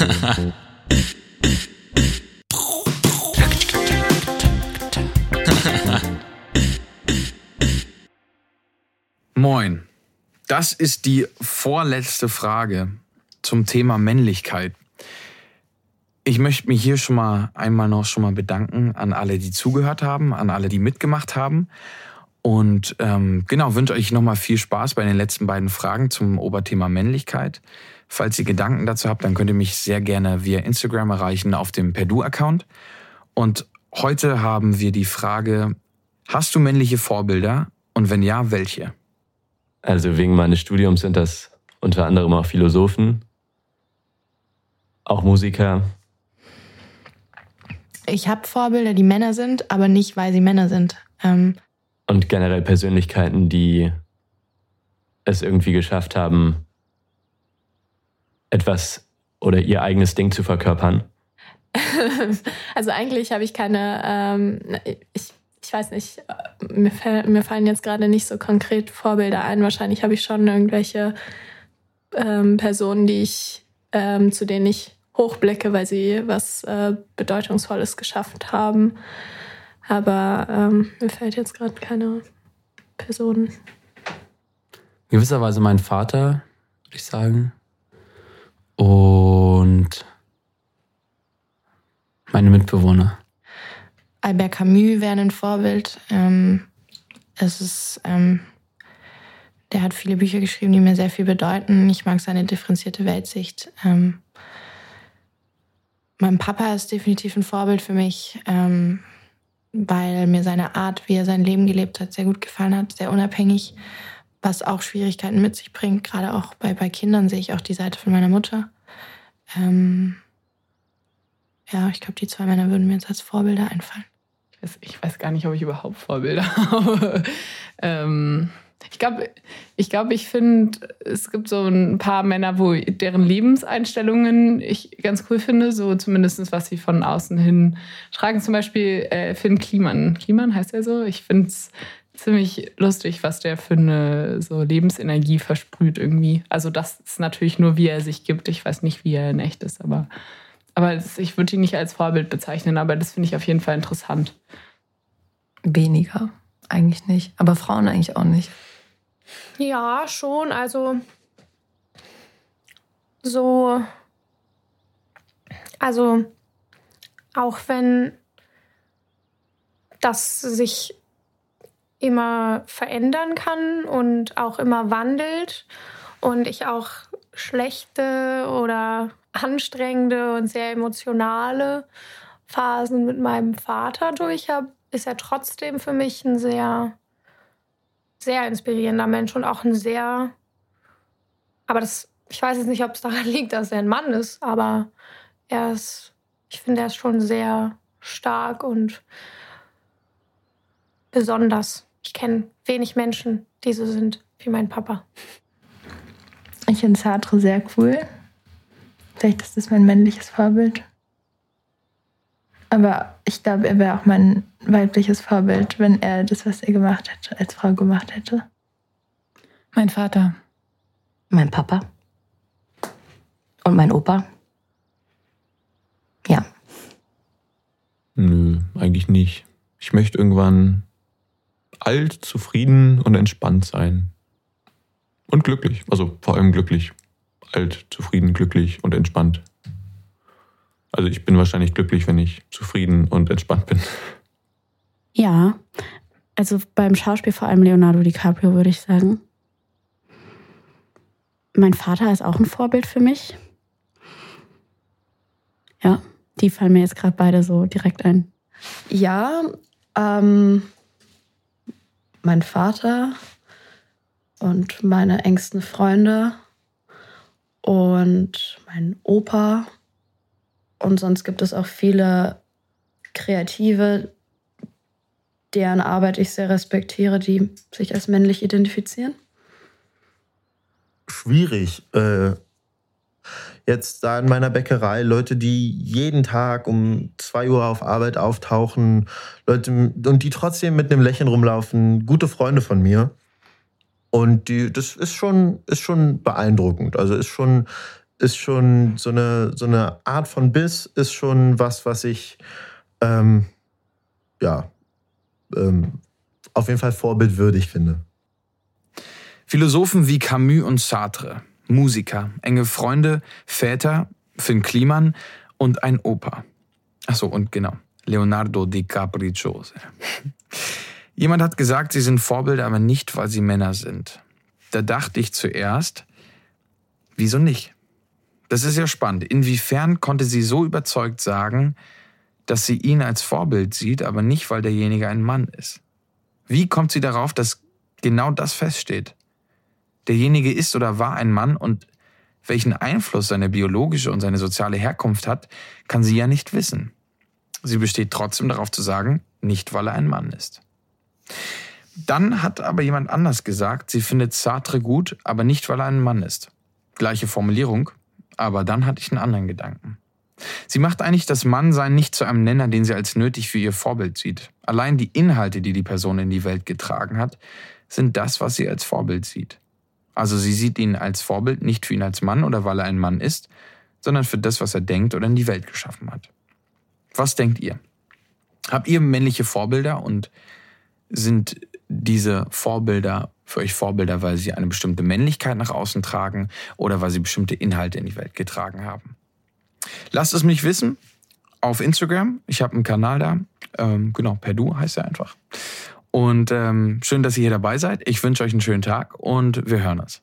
Moin. Das ist die vorletzte Frage zum Thema Männlichkeit. Ich möchte mich hier schon mal einmal noch schon mal bedanken an alle, die zugehört haben, an alle, die mitgemacht haben. Und ähm, genau, wünsche euch nochmal viel Spaß bei den letzten beiden Fragen zum Oberthema Männlichkeit. Falls ihr Gedanken dazu habt, dann könnt ihr mich sehr gerne via Instagram erreichen auf dem Perdu-Account. Und heute haben wir die Frage, hast du männliche Vorbilder? Und wenn ja, welche? Also wegen meines Studiums sind das unter anderem auch Philosophen, auch Musiker. Ich habe Vorbilder, die Männer sind, aber nicht, weil sie Männer sind. Ähm und generell Persönlichkeiten, die es irgendwie geschafft haben, etwas oder ihr eigenes Ding zu verkörpern? also eigentlich habe ich keine, ähm, ich, ich weiß nicht, mir, mir fallen jetzt gerade nicht so konkret Vorbilder ein. Wahrscheinlich habe ich schon irgendwelche ähm, Personen, die ich, ähm, zu denen ich hochblicke, weil sie was äh, Bedeutungsvolles geschafft haben. Aber ähm, mir fällt jetzt gerade keine Person. In gewisser Weise mein Vater, würde ich sagen. Und meine Mitbewohner. Albert Camus wäre ein Vorbild. Ähm, es ist, ähm, der hat viele Bücher geschrieben, die mir sehr viel bedeuten. Ich mag seine differenzierte Weltsicht. Ähm, mein Papa ist definitiv ein Vorbild für mich, ähm, weil mir seine Art, wie er sein Leben gelebt hat, sehr gut gefallen hat, sehr unabhängig, was auch Schwierigkeiten mit sich bringt. Gerade auch bei, bei Kindern sehe ich auch die Seite von meiner Mutter. Ähm, ja, ich glaube, die zwei Männer würden mir jetzt als Vorbilder einfallen weiß, ich weiß gar nicht, ob ich überhaupt Vorbilder habe. ähm, ich glaube, ich, glaub, ich finde, es gibt so ein paar Männer, wo deren Lebenseinstellungen ich ganz cool finde, so zumindest was sie von außen hin tragen. Zum Beispiel äh, Finn Kliman. Kliman heißt er so. Ich finde es ziemlich lustig, was der für eine so Lebensenergie versprüht irgendwie. Also das ist natürlich nur, wie er sich gibt. Ich weiß nicht, wie er in echt ist, aber aber das, ich würde ihn nicht als Vorbild bezeichnen, aber das finde ich auf jeden Fall interessant. Weniger, eigentlich nicht. Aber Frauen eigentlich auch nicht. Ja, schon. Also so. Also auch wenn das sich immer verändern kann und auch immer wandelt und ich auch schlechte oder anstrengende und sehr emotionale Phasen mit meinem Vater durch habe, ist er trotzdem für mich ein sehr, sehr inspirierender Mensch und auch ein sehr, aber das, ich weiß jetzt nicht, ob es daran liegt, dass er ein Mann ist, aber er ist, ich finde, er ist schon sehr stark und besonders. Ich kenne wenig Menschen, die so sind wie mein Papa. Ich finde Sartre sehr cool. Vielleicht ist das mein männliches Vorbild. Aber ich glaube, er wäre auch mein weibliches Vorbild, wenn er das, was er gemacht hätte, als Frau gemacht hätte. Mein Vater. Mein Papa. Und mein Opa. Ja. Nö, eigentlich nicht. Ich möchte irgendwann alt, zufrieden und entspannt sein. Und glücklich. Also vor allem glücklich alt, zufrieden, glücklich und entspannt. Also ich bin wahrscheinlich glücklich, wenn ich zufrieden und entspannt bin. Ja, also beim Schauspiel vor allem Leonardo DiCaprio würde ich sagen. Mein Vater ist auch ein Vorbild für mich. Ja, die fallen mir jetzt gerade beide so direkt ein. Ja, ähm, mein Vater und meine engsten Freunde und mein Opa. Und sonst gibt es auch viele Kreative, deren Arbeit ich sehr respektiere, die sich als männlich identifizieren. Schwierig. Äh, jetzt da in meiner Bäckerei Leute, die jeden Tag um 2 Uhr auf Arbeit auftauchen, Leute und die trotzdem mit einem Lächeln rumlaufen, gute Freunde von mir. Und die, das ist schon, ist schon beeindruckend. Also ist schon ist schon so eine, so eine Art von Biss, ist schon was, was ich ähm, ja ähm, auf jeden Fall vorbildwürdig finde. Philosophen wie Camus und Sartre, Musiker, enge Freunde, Väter, Finn Kliman und ein Opa. Achso, und genau, Leonardo di Capricciose. Jemand hat gesagt, sie sind Vorbilder, aber nicht, weil sie Männer sind. Da dachte ich zuerst, wieso nicht? Das ist ja spannend. Inwiefern konnte sie so überzeugt sagen, dass sie ihn als Vorbild sieht, aber nicht, weil derjenige ein Mann ist? Wie kommt sie darauf, dass genau das feststeht? Derjenige ist oder war ein Mann und welchen Einfluss seine biologische und seine soziale Herkunft hat, kann sie ja nicht wissen. Sie besteht trotzdem darauf zu sagen, nicht weil er ein Mann ist. Dann hat aber jemand anders gesagt, sie findet Sartre gut, aber nicht weil er ein Mann ist. Gleiche Formulierung, aber dann hatte ich einen anderen Gedanken. Sie macht eigentlich das Mannsein nicht zu einem Nenner, den sie als nötig für ihr Vorbild sieht. Allein die Inhalte, die die Person in die Welt getragen hat, sind das, was sie als Vorbild sieht. Also sie sieht ihn als Vorbild nicht für ihn als Mann oder weil er ein Mann ist, sondern für das, was er denkt oder in die Welt geschaffen hat. Was denkt ihr? Habt ihr männliche Vorbilder und sind diese Vorbilder für euch Vorbilder, weil sie eine bestimmte Männlichkeit nach außen tragen oder weil sie bestimmte Inhalte in die Welt getragen haben? Lasst es mich wissen auf Instagram. Ich habe einen Kanal da. Ähm, genau, Perdu heißt er einfach. Und ähm, schön, dass ihr hier dabei seid. Ich wünsche euch einen schönen Tag und wir hören uns.